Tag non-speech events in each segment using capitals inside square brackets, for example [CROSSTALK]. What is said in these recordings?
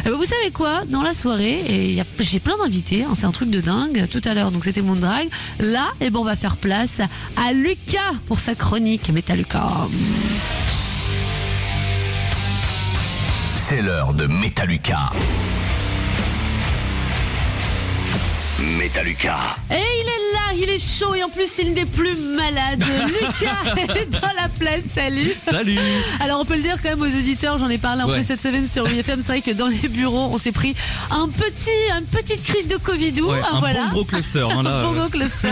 Eh ben, vous savez quoi Dans la soirée, et j'ai plein d'invités, hein, c'est un truc de dingue. Tout à l'heure, donc c'était mon drag. Là, eh ben, on va faire place à Lucas pour sa chronique Méta Lucas. C'est l'heure de. Et il est là, il est chaud et en plus il n'est plus malade. [LAUGHS] Lucas est dans la place, salut Salut Alors on peut le dire quand même aux auditeurs, j'en ai parlé un peu cette semaine sur WFM, c'est vrai que dans les bureaux on s'est pris un petit, une petite crise de Covidou, Ouais, hein, Un voilà. bon gros cluster. hein, là, [LAUGHS] Un bon euh, gros cluster.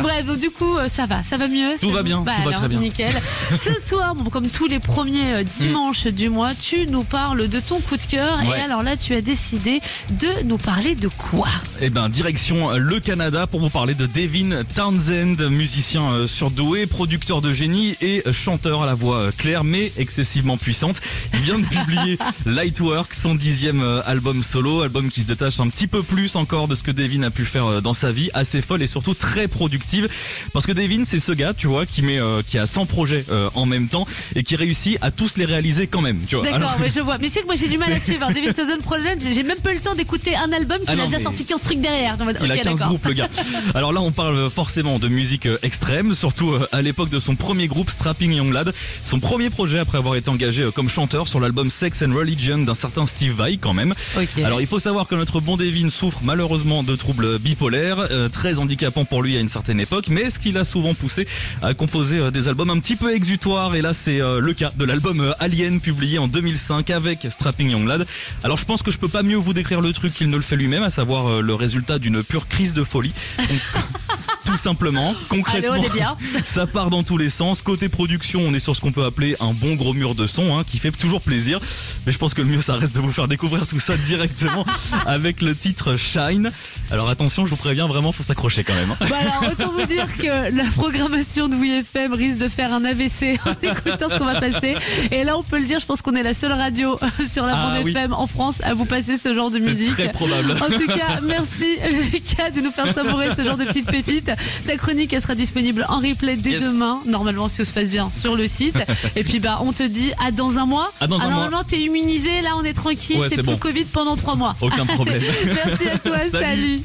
Bref, donc du coup, euh, ça va, ça va mieux. Tout va bon bien, Bah tout va alors, très bien. Nickel. [LAUGHS] Ce soir, bon, comme tous les premiers euh, dimanches du mois, tu nous parles de ton coup de cœur. Ouais. Et alors là, tu as décidé de nous parler de quoi? Eh ben, direction le Canada pour vous parler de Devin Townsend, musicien euh, surdoué, producteur de génie et chanteur à la voix euh, claire mais excessivement puissante. Il vient de publier [LAUGHS] Lightwork, son dixième euh, album solo, album qui se détache un petit peu plus encore de ce que Devin a pu faire dans sa vie, assez folle et surtout très productive. Parce que Devin, c'est ce gars, tu vois, qui met, euh, qui a 100 projets euh, en même temps et qui réussit à tous les réaliser quand même. Tu vois. D'accord, mais je vois. Mais c'est que moi j'ai du mal à [LAUGHS] suivre. David Thousand Project, j'ai même pas eu le temps d'écouter un album qu'il Ah a non, déjà mais- sorti 15 trucs derrière. Il a ok, 15 d'accord. groupes le gars. [LAUGHS] Alors là on parle forcément de musique euh, extrême, surtout euh, à l'époque de son premier groupe Strapping Young Lad. Son premier projet après avoir été engagé euh, comme chanteur sur l'album Sex and Religion d'un certain Steve Vai quand même. Ok. Alors il faut savoir que notre bon Devin souffre malheureusement de troubles bipolaires, euh, très handicapants pour lui à une certaine époque, mais ce qui l'a souvent poussé à composer des albums un petit peu exutoires et là c'est euh, le cas de l'album Alien publié en 2005 avec Strapping Young Lad. Alors je pense que je peux pas mieux vous décrire le truc qu'il ne le fait lui-même, à savoir le résultat d'une pure crise de folie. Donc, [LAUGHS] tout simplement, Allez, concrètement. on est bien. [LAUGHS] Ça part dans tous les sens. Côté production, on est sur ce qu'on peut appeler un bon gros mur de son, hein, qui fait toujours plaisir. Mais je pense que le mieux, ça reste de vous faire découvrir tout ça directement [LAUGHS] avec le titre Shine. Alors attention, je vous préviens, vraiment, faut s'accrocher quand même. hein. Bah alors, autant vous dire que la programmation de WeFM risque de faire un AVC [LAUGHS] en écoutant ce qu'on va passer. Et là, on peut le dire, je pense qu'on est la seule radio sur la Ah bande oui. FM en France à vous passer ce genre de musique. Très probable. En tout cas, merci Lucas de nous faire savourer ce genre de petites pépites. Ta chronique, elle sera disponible en replay dès Yes. demain, normalement si tout se passe bien, sur le site. [LAUGHS] Et puis bah, on te dit à dans un mois. À dans Ah, un normalement, t'es immunisé, là on est tranquille, Ouais, t'es plus bon. Covid pendant trois mois. Aucun problème. [LAUGHS] Merci à toi, [LAUGHS] Salut. salut.